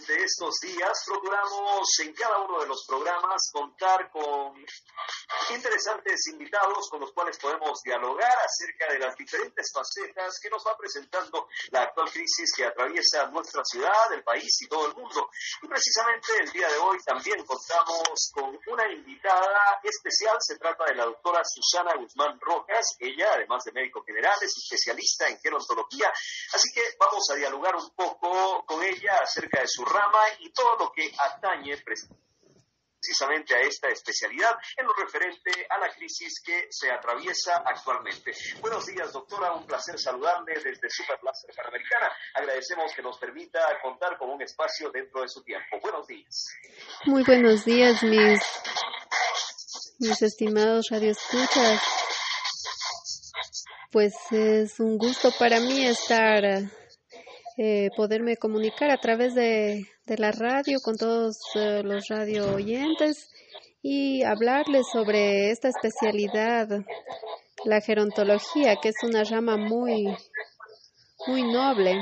durante estos días procuramos en cada uno de los programas contar con interesantes invitados con los cuales podemos dialogar acerca de las diferentes facetas que nos va presentando la actual crisis que atraviesa nuestra ciudad, el país y todo el mundo. Y precisamente el día de hoy también contamos con una invitada especial. Se trata de la doctora Susana Guzmán Rojas. Ella, además de médico general, es especialista en gerontología. Así que vamos a dialogar un poco con ella acerca de su rama y todo lo que atañe precisamente a esta especialidad en lo referente a la crisis que se atraviesa actualmente. Buenos días, doctora. Un placer saludarle desde Superplaza Panamericana. Agradecemos que nos permita contar con un espacio dentro de su tiempo. Buenos días. Muy buenos días, mis, mis estimados radioescuchas. Pues es un gusto para mí estar eh, poderme comunicar a través de, la radio con todos eh, los radio oyentes y hablarles sobre esta especialidad, la gerontología, que es una rama muy, muy noble.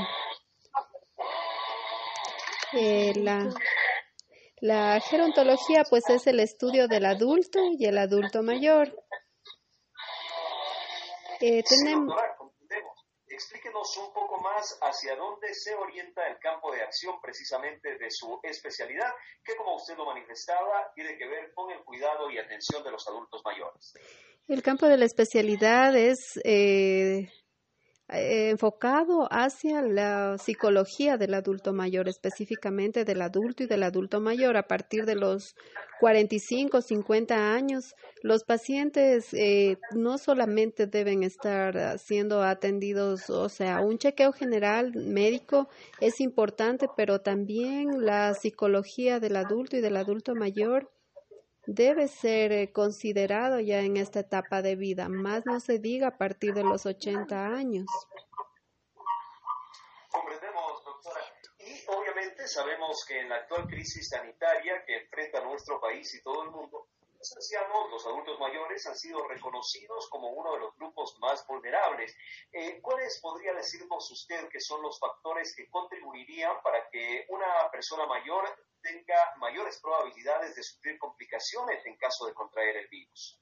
Eh, la, la gerontología pues es el estudio del adulto y el adulto mayor. tenemos explíquenos un poco más hacia dónde se orienta el campo de acción precisamente de su especialidad, que como usted lo manifestaba, tiene que ver con el cuidado y atención de los adultos mayores. El campo de la especialidad es eh, eh, enfocado hacia la psicología del adulto mayor, específicamente del adulto y del adulto mayor. A partir de los 45, 50 años, los pacientes eh, no solamente deben estar siendo atendidos, o sea, un chequeo general médico es importante, pero también la psicología del adulto y del adulto mayor debe ser eh, considerado ya en esta etapa de vida, más no se diga a partir de los 80 años. Comprendemos, doctora. Y obviamente sabemos que en la actual crisis sanitaria que enfrenta nuestro país y todo el mundo, los adultos mayores han sido reconocidos como uno de los grupos más vulnerables. Eh, ¿Cuáles podría decirnos usted que son los factores que contribuirían para que una persona mayor tenga mayores probabilidades de sufrir complicaciones en caso de contraer el virus?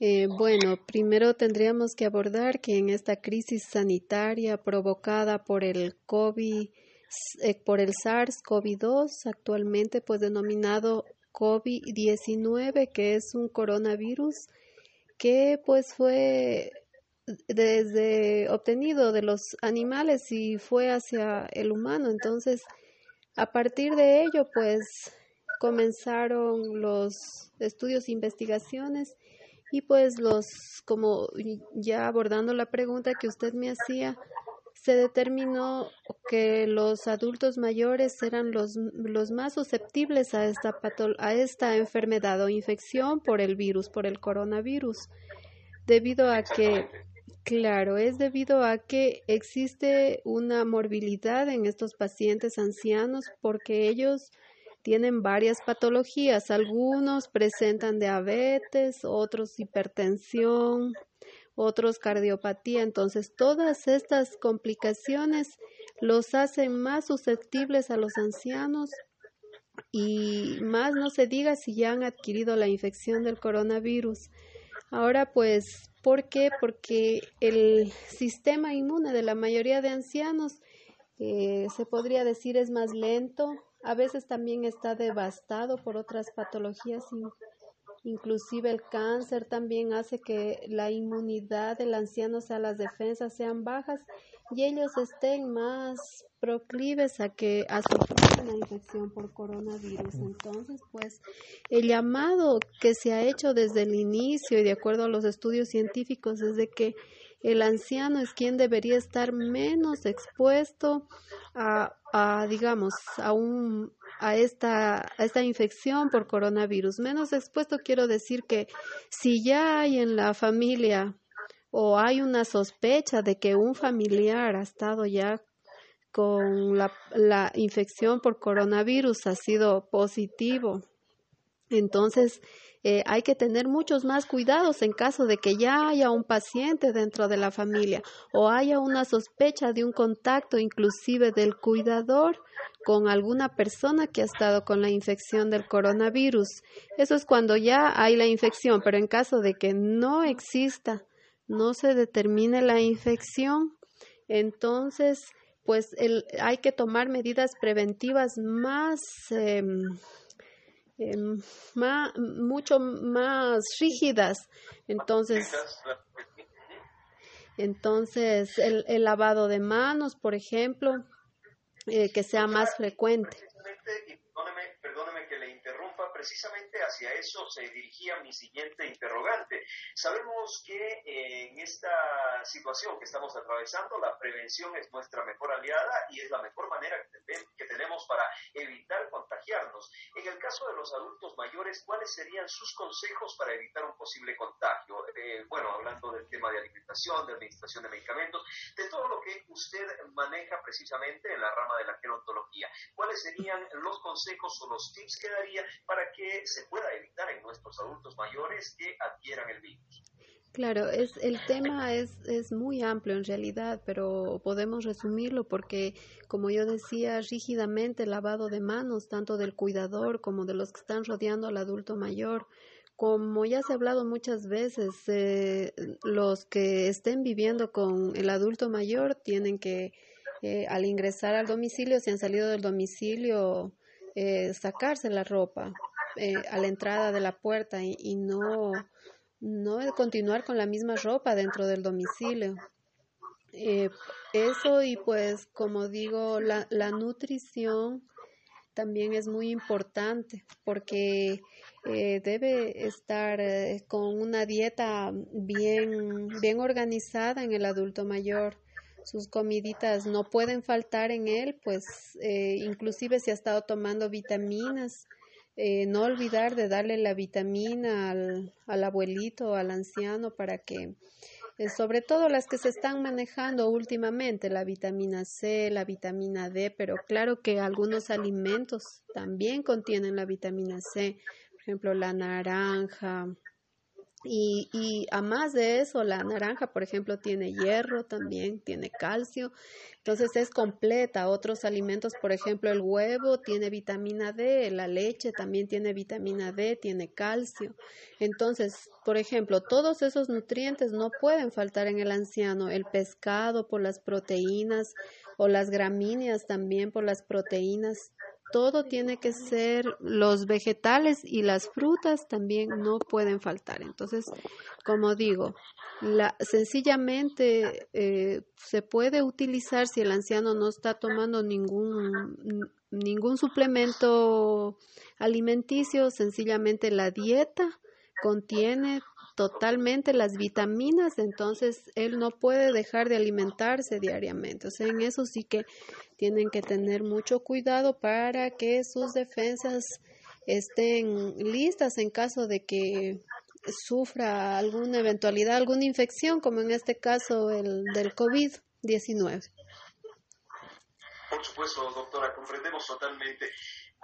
Eh, bueno, primero tendríamos que abordar que en esta crisis sanitaria provocada por el COVID, eh, por el SARS-CoV-2, actualmente pues denominado COVID-19, que es un coronavirus que pues fue desde obtenido de los animales y fue hacia el humano. Entonces, a partir de ello, pues comenzaron los estudios e investigaciones y pues los, como ya abordando la pregunta que usted me hacía, se determinó que los adultos mayores eran los, los más susceptibles a esta, a esta enfermedad o infección por el virus, por el coronavirus, debido a que Claro, es debido a que existe una morbilidad en estos pacientes ancianos porque ellos tienen varias patologías. Algunos presentan diabetes, otros hipertensión, otros cardiopatía. Entonces, todas estas complicaciones los hacen más susceptibles a los ancianos y más no se diga si ya han adquirido la infección del coronavirus. Ahora, pues, ¿Por qué? Porque el sistema inmune de la mayoría de ancianos eh, se podría decir es más lento, a veces también está devastado por otras patologías, inclusive el cáncer también hace que la inmunidad del anciano, o sea, las defensas sean bajas y ellos estén más proclives a que a sufrir la infección por coronavirus. Entonces, pues el llamado que se ha hecho desde el inicio y de acuerdo a los estudios científicos es de que el anciano es quien debería estar menos expuesto a, a digamos, a un a esta, a esta infección por coronavirus. Menos expuesto quiero decir que si ya hay en la familia o hay una sospecha de que un familiar ha estado ya con la, la infección por coronavirus, ha sido positivo. Entonces, eh, hay que tener muchos más cuidados en caso de que ya haya un paciente dentro de la familia o haya una sospecha de un contacto inclusive del cuidador con alguna persona que ha estado con la infección del coronavirus. Eso es cuando ya hay la infección, pero en caso de que no exista, no se determine la infección, entonces pues el, hay que tomar medidas preventivas más em, em, mucho más rígidas. Entonces, entonces el, el lavado de manos, por ejemplo, eh, que sea más frecuente precisamente hacia eso se dirigía mi siguiente interrogante. Sabemos que eh, en esta situación que estamos atravesando, la prevención es nuestra mejor aliada y es la mejor manera que, tenemos para evitar contagiarnos. En el caso de los adultos mayores, ¿cuáles serían sus consejos para evitar un posible contagio? Eh, bueno, hablando del tema de alimentación, de administración de medicamentos, de todo lo que usted maneja precisamente en la rama de la gerontología. ¿Cuáles serían los consejos o los tips que daría para que se pueda evitar en nuestros adultos mayores que adquieran el virus. Claro, es, el tema es, es muy amplio en realidad, pero podemos resumirlo porque, como yo decía, rígidamente lavado de manos, tanto del cuidador como de los que están rodeando al adulto mayor. Como ya se ha hablado muchas veces, eh, los que estén viviendo con el adulto mayor tienen que, eh, al ingresar al domicilio, si han salido del domicilio, eh, sacarse la ropa, eh, a la entrada de la puerta y, no, no continuar con la misma ropa dentro del domicilio. Eh, eso y pues como digo, la, la nutrición también es muy importante porque eh, debe estar con una dieta bien, bien organizada en el adulto mayor. Sus comiditas no pueden faltar en él, pues inclusive si ha estado tomando vitaminas, eh, no olvidar de darle la vitamina al, al abuelito, al anciano, para que, eh, sobre todo las que se están manejando últimamente, la vitamina C, la vitamina D, pero claro que algunos alimentos también contienen la vitamina C, por ejemplo, la naranja, y, y a más de eso, la naranja, por ejemplo, tiene hierro también, tiene calcio, entonces es completa. Otros alimentos, por ejemplo, el huevo tiene vitamina D, la leche también tiene vitamina D, tiene calcio. Entonces, por ejemplo, todos esos nutrientes no pueden faltar en el anciano. El pescado por las proteínas o las gramíneas también por las proteínas todo tiene que ser, los vegetales y las frutas también no pueden faltar. Entonces, como digo, la, sencillamente eh, se puede utilizar si el anciano no está tomando ningún, ningún suplemento alimenticio, sencillamente la dieta contiene totalmente las vitaminas, entonces él no puede dejar de alimentarse diariamente. O sea, en eso sí que tienen que tener mucho cuidado para que sus defensas estén listas en caso de que sufra alguna eventualidad, alguna infección, como en este caso el del COVID-19. Por supuesto, doctora, comprendemos totalmente.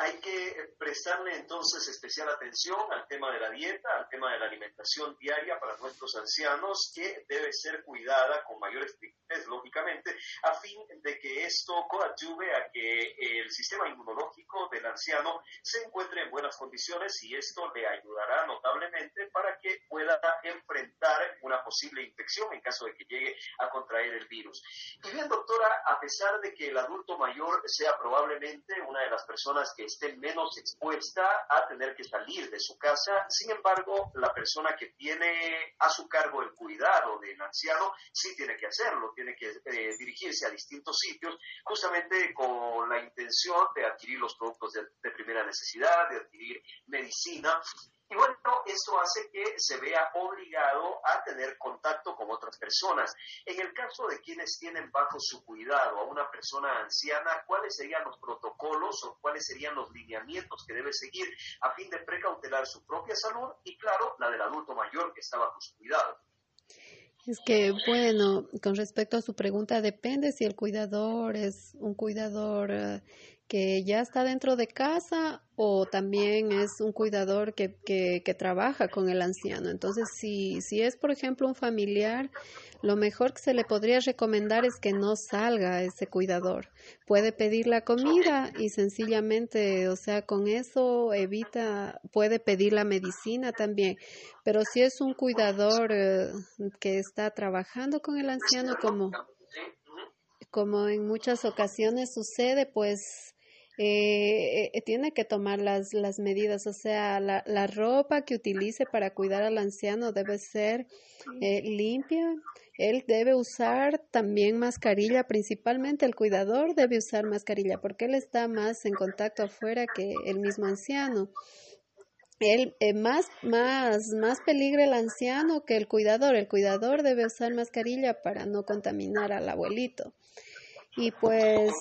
Hay que prestarle entonces especial atención al tema de la dieta, al tema de la alimentación diaria para nuestros ancianos, que debe ser cuidada con mayor estrictez, lógicamente, a fin de que esto coadyuve a que el sistema inmunológico del anciano se encuentre en buenas condiciones y esto le ayudará notablemente para que pueda enfrentar una posible infección en caso de que llegue a contraer el virus. Y bien, doctora, a pesar de que el adulto mayor sea probablemente una de las personas que esté menos expuesta a tener que salir de su casa. Sin embargo, la persona que tiene a su cargo el cuidado del anciano sí tiene que hacerlo, tiene que eh, dirigirse a distintos sitios justamente con la intención de adquirir los productos de primera necesidad, de adquirir medicina y bueno, esto hace que se vea obligado a tener contacto con otras personas. En el caso de quienes tienen bajo su cuidado a una persona anciana, ¿cuáles serían los protocolos o cuáles serían los lineamientos que debe seguir a fin de precautelar su propia salud y, claro, la del adulto mayor que está bajo su cuidado? Es que, bueno, con respecto a su pregunta, depende si el cuidador es un cuidador eh, que ya está dentro de casa o también es un cuidador que, que, trabaja con el anciano. Entonces, si, si es, por ejemplo, un familiar, lo mejor que se le podría recomendar es que no salga ese cuidador. Puede pedir la comida y sencillamente, o sea, con eso evita, puede pedir la medicina también. Pero si es un cuidador eh, que está trabajando con el anciano, como, como en muchas ocasiones sucede, pues eh, eh, tiene que tomar las, las medidas, o sea, la, la, ropa que utilice para cuidar al anciano debe ser eh, limpia. Él debe usar también mascarilla, principalmente el cuidador debe usar mascarilla porque él está más en contacto afuera que el mismo anciano. Él, eh, más, más, más peligra el anciano que el cuidador. El cuidador debe usar mascarilla para no contaminar al abuelito. Y pues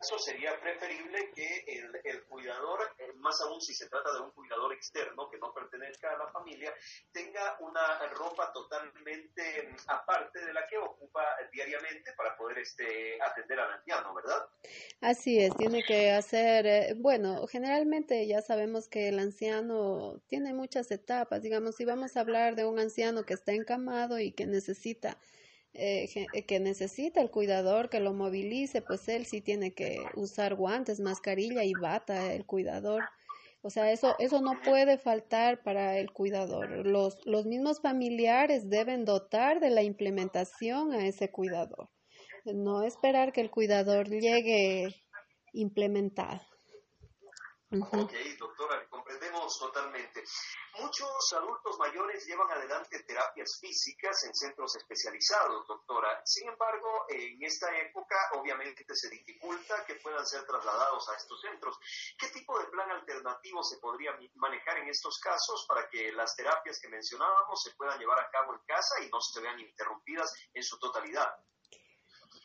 eso sería preferible que el, el cuidador, eh, más aún si se trata de un cuidador externo que no pertenezca a la familia, tenga una ropa totalmente mm, aparte de la que ocupa diariamente para poder este, atender al anciano, ¿verdad? Así es, tiene que hacer, eh, bueno, generalmente ya sabemos que el anciano tiene muchas etapas, digamos, si vamos a hablar de un anciano que está encamado y que necesita eh, eh, que necesita el cuidador que lo movilice, pues él sí tiene que usar guantes, mascarilla y bata el cuidador. O sea, eso, eso no puede faltar para el cuidador. Los, los mismos familiares deben dotar de la implementación a ese cuidador. No esperar que el cuidador llegue implementado. Ok, doctora, totalmente. Muchos adultos mayores llevan adelante terapias físicas en centros especializados, doctora. Sin embargo, en esta época obviamente se dificulta que puedan ser trasladados a estos centros. ¿Qué tipo de plan alternativo se podría manejar en estos casos para que las terapias que mencionábamos se puedan llevar a cabo en casa y no se vean interrumpidas en su totalidad?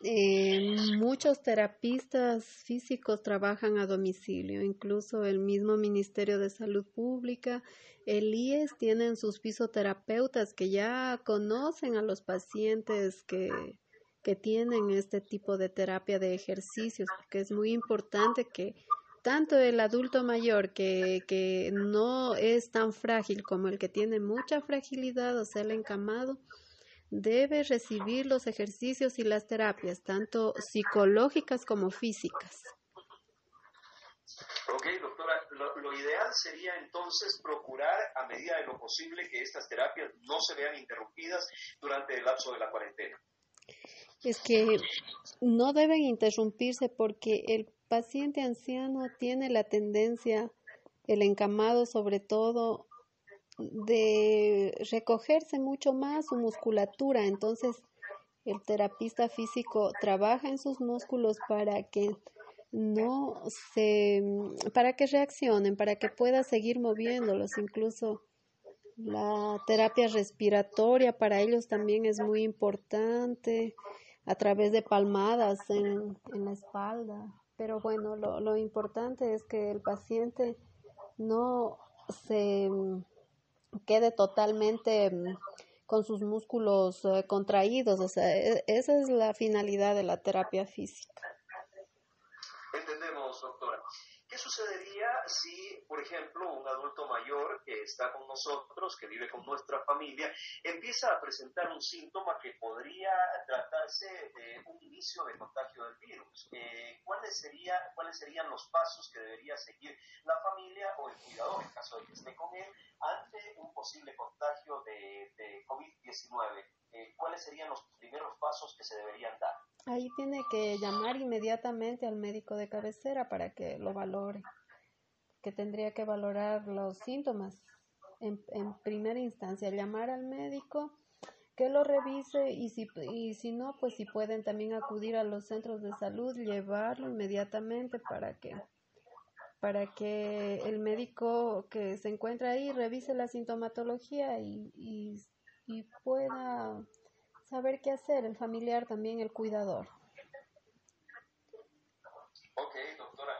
Eh, muchos terapistas físicos trabajan a domicilio, incluso el mismo Ministerio de Salud Pública, el IES tienen sus fisioterapeutas que ya conocen a los pacientes que, que tienen este tipo de terapia de ejercicios, porque es muy importante que tanto el adulto mayor que, que no es tan frágil como el que tiene mucha fragilidad, o sea, el encamado, debe recibir los ejercicios y las terapias, tanto psicológicas como físicas. Ok, doctora, lo, ideal sería entonces procurar a medida de lo posible que estas terapias no se vean interrumpidas durante el lapso de la cuarentena. Es que no deben interrumpirse porque el paciente anciano tiene la tendencia, el encamado sobre todo, de recogerse mucho más su musculatura. Entonces, el terapista físico trabaja en sus músculos para que no se, para que reaccionen, para que pueda seguir moviéndolos. Incluso la terapia respiratoria para ellos también es muy importante a través de palmadas en, en la espalda. Pero bueno, lo, lo importante es que el paciente no se quede totalmente mm, con sus músculos eh, contraídos. O sea, e, esa es la finalidad de la terapia física. Entendemos, doctora. ¿Qué sucedería si, por ejemplo, un adulto mayor que está con nosotros, que vive con nuestra familia, empieza a presentar un síntoma que podría tratarse de un inicio de contagio del virus? Eh, ¿cuáles, sería, ¿Cuáles serían los pasos que debería seguir la familia o el cuidador, en caso de que esté con él, ante un posible contagio de, de COVID-19? Eh, ¿Cuáles serían los primeros pasos que se deberían dar? Ahí tiene que llamar inmediatamente al médico de cabecera para que lo valore, que tendría que valorar los síntomas en, en primera instancia, llamar al médico que lo revise y si, y si no, pues si pueden también acudir a los centros de salud, llevarlo inmediatamente para que para que el médico que se encuentra ahí revise la sintomatología y, y, y pueda saber qué hacer, el familiar también, el cuidador. Ok, doctora.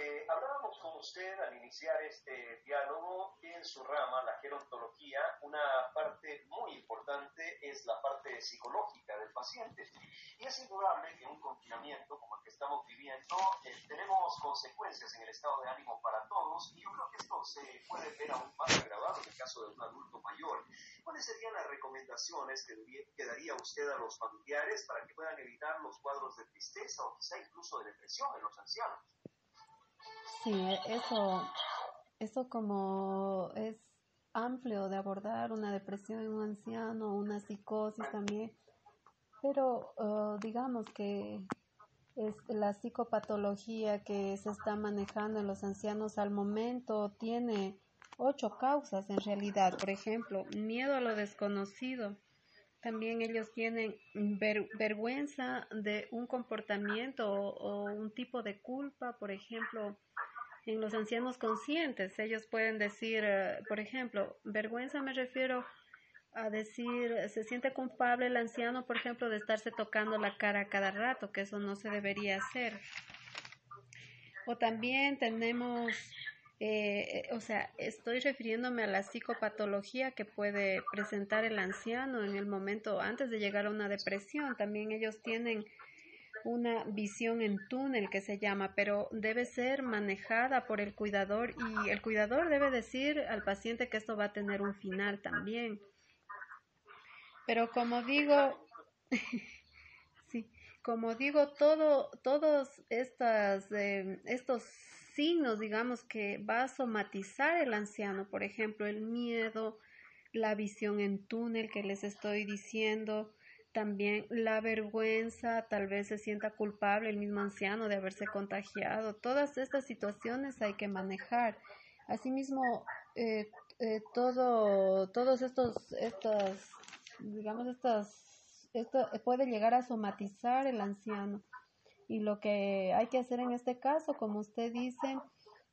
Eh, hablábamos con usted al iniciar este diálogo en su rama, la gerontología, una parte muy importante es la parte psicológica del paciente. Y es indudable que un confinamiento como el que estamos viviendo eh, tenemos consecuencias en el estado de ánimo para todos y yo creo que esto se puede ver aún más agravado en el caso de un adulto mayor. ¿Cuáles serían las recomendaciones que, que daría usted a los familiares para que puedan evitar los cuadros de tristeza o quizá incluso de depresión en los ancianos? Sí, eso, eso como es amplio de abordar una depresión en un anciano, una psicosis también, pero uh, digamos que es la psicopatología que se está manejando en los ancianos al momento tiene ocho causas en realidad. Por ejemplo, miedo a lo desconocido. También ellos tienen vergüenza de un comportamiento o, un tipo de culpa, por ejemplo, en los ancianos conscientes. Ellos pueden decir, eh, por ejemplo, vergüenza me refiero a decir, se siente culpable el anciano, por ejemplo, de estarse tocando la cara cada rato, que eso no se debería hacer. O también tenemos, eh, o sea, estoy refiriéndome a la psicopatología que puede presentar el anciano en el momento antes de llegar a una depresión. También ellos tienen una visión en túnel que se llama, pero debe ser manejada por el cuidador y el cuidador debe decir al paciente que esto va a tener un final también. Pero como digo, sí, como digo, todo, todos estas, eh, estos signos, digamos, que va a somatizar el anciano, por ejemplo, el miedo, la visión en túnel que les estoy diciendo, también la vergüenza, tal vez se sienta culpable el mismo anciano de haberse contagiado. Todas estas situaciones hay que manejar. Asimismo, eh, eh, todo, todos estos, estas, digamos, estas, esto puede llegar a somatizar el anciano. Y lo que hay que hacer en este caso, como usted dice,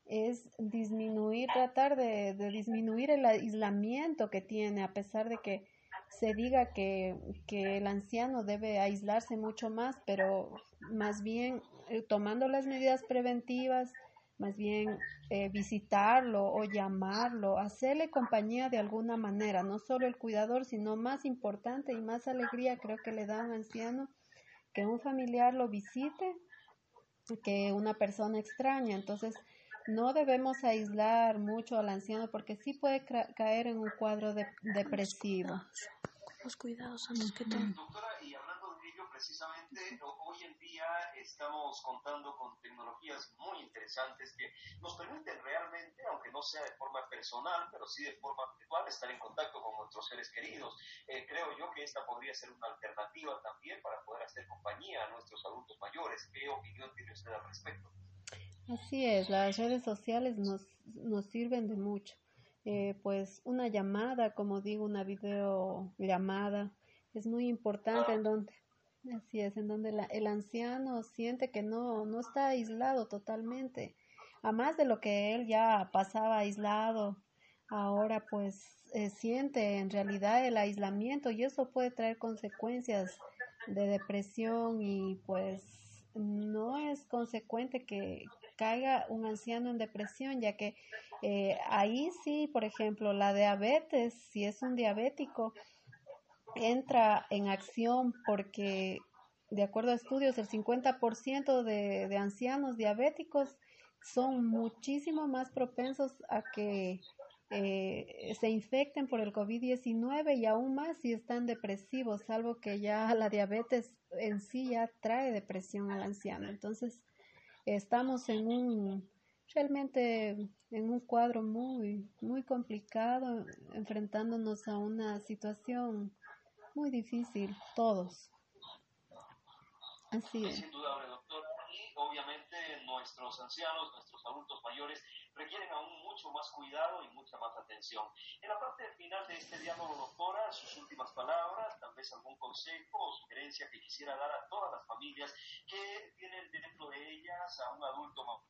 es disminuir, tratar de disminuir el aislamiento que tiene, a pesar de que se diga que, que, el anciano debe aislarse mucho más, pero más bien eh, tomando las medidas preventivas, más bien eh, visitarlo o llamarlo, hacerle compañía de alguna manera, no solo el cuidador, sino más importante y más alegría creo que le da a un anciano que un familiar lo visite que una persona extraña. Entonces, no debemos aislar mucho al anciano porque sí puede caer en un cuadro de depresivo. Los cuidados antes que todo. Doctora, y hablando de ello, precisamente hoy en día estamos contando con tecnologías muy interesantes que nos permiten realmente, aunque no sea de forma personal, pero sí de forma virtual, estar en contacto con nuestros seres queridos. Eh, creo yo que esta podría ser una alternativa también para poder hacer compañía a nuestros adultos mayores. ¿Qué opinión tiene usted al respecto? Así es, las redes sociales nos, nos sirven de mucho. Eh, pues una llamada, como digo, una videollamada, es muy importante en donde, así es, en donde el anciano siente que no, no está aislado totalmente, a más de lo que él ya pasaba aislado, ahora pues eh, siente en realidad el aislamiento y eso puede traer consecuencias de depresión y pues no es consecuente que, caiga un anciano en depresión, ya que eh, ahí sí, por ejemplo, la diabetes, si es un diabético, entra en acción porque, de acuerdo a estudios, el 50% de, de ancianos diabéticos son muchísimo más propensos a que eh, se infecten por el COVID-19 y aún más si están depresivos, salvo que ya la diabetes en sí ya trae depresión al anciano. Entonces, estamos en un realmente en un cuadro muy muy complicado enfrentándonos a una situación muy difícil todos así es. Sin duda, doctora. Y obviamente nuestros ancianos, nuestros adultos mayores requieren aún mucho más cuidado y mucha más atención. En la parte final de este diálogo, doctora, sus últimas palabras, tal vez algún consejo o sugerencia que quisiera dar a todas las familias que tienen dentro de ellas a un adulto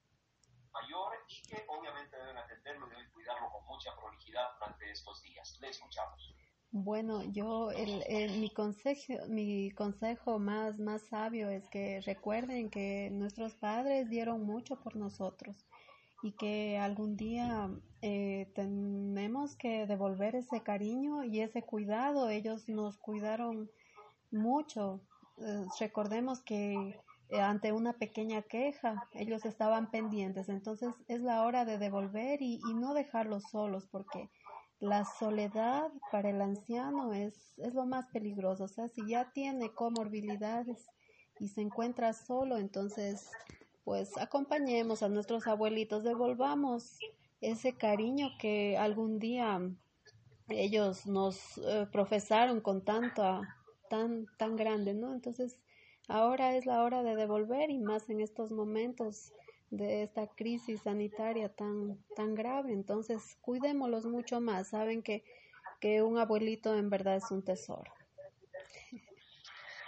mayor y que obviamente deben atenderlo y deben cuidarlo con mucha prolijidad durante estos días. Le escuchamos. Bueno, yo el, mi consejo mi consejo más más sabio es que recuerden que nuestros padres dieron mucho por nosotros y que algún día eh, tenemos que devolver ese cariño y ese cuidado. Ellos nos cuidaron mucho. Eh, recordemos que eh, ante una pequeña queja ellos estaban pendientes. Entonces es la hora de devolver y, y no dejarlos solos porque la soledad para el anciano es, es lo más peligroso. O sea, si ya tiene comorbilidades y se encuentra solo, entonces pues acompañemos a nuestros abuelitos, devolvamos ese cariño que algún día ellos nos eh, profesaron con tanto tan tan grande, ¿no? Entonces, ahora es la hora de devolver y más en estos momentos de esta crisis sanitaria tan tan grave, entonces cuidémoslos mucho más, saben que que un abuelito en verdad es un tesoro.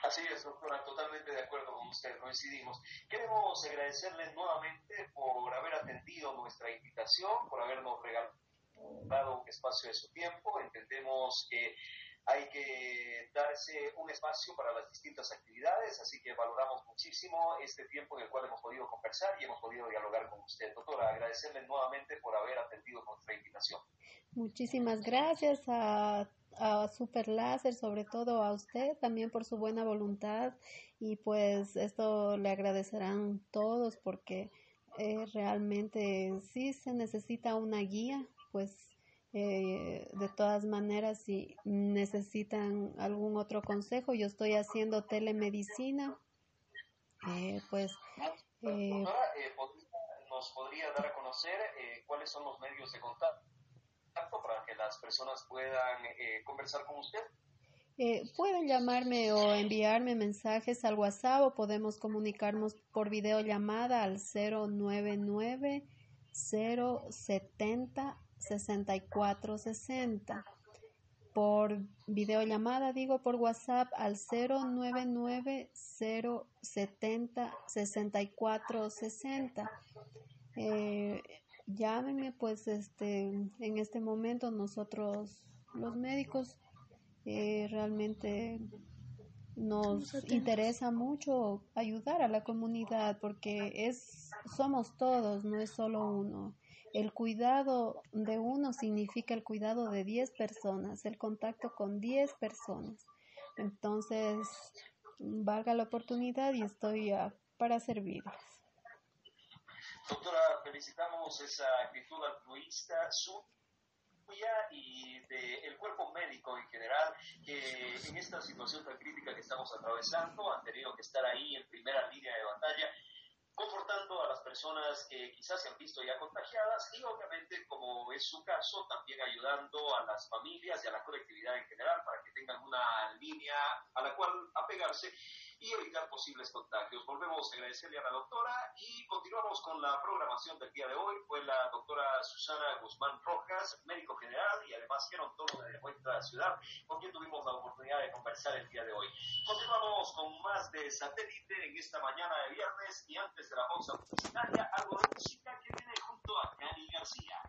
Así es, doctora, totalmente de acuerdo coincidimos. Queremos agradecerles nuevamente por haber atendido nuestra invitación, por habernos regalado un espacio de su tiempo. Entendemos que hay que darse un espacio para las distintas actividades, así que valoramos muchísimo este tiempo en el cual hemos podido conversar y hemos podido dialogar con usted. Doctora, agradecerle nuevamente por haber atendido nuestra invitación. Muchísimas gracias a a Super Láser, sobre todo a usted también por su buena voluntad y pues esto le agradecerán todos porque eh, realmente sí se necesita una guía, pues eh, de todas maneras si necesitan algún otro consejo, yo estoy haciendo telemedicina, eh, pues... Eh, ¿Nos podría dar a conocer cuáles son los medios de contacto? Para que las personas puedan eh, conversar con usted? Eh, pueden llamarme o enviarme mensajes al WhatsApp o podemos comunicarnos por videollamada al 099 070 6460. Por videollamada, digo por WhatsApp al 099 070 6460. Eh, llámenme, pues este, en este momento nosotros los médicos eh, realmente nos interesa mucho ayudar a la comunidad porque es somos todos, no es solo uno. El cuidado de uno significa el cuidado de 10 personas, el contacto con 10 personas. Entonces, valga la oportunidad y estoy para servirles. Doctora, felicitamos esa actitud altruista suya y del cuerpo médico en general, que en esta situación tan crítica que estamos atravesando han tenido que estar ahí en primera línea de batalla confortando a las personas que quizás se han visto ya contagiadas y obviamente, como es su caso, también ayudando a las familias y a la colectividad en general para que tengan una línea a la cual apegarse y evitar posibles contagios. Volvemos a agradecerle a la doctora y continuamos con la programación del día de hoy. Fue la doctora Susana Guzmán Rojas, médico general y además gerontóloga de nuestra ciudad, con quien tuvimos la oportunidad de conversar el día de hoy. Continuamos con más de satélite en esta mañana de viernes y antes de la pausa publicitaria, algo de música que viene junto a Cani García.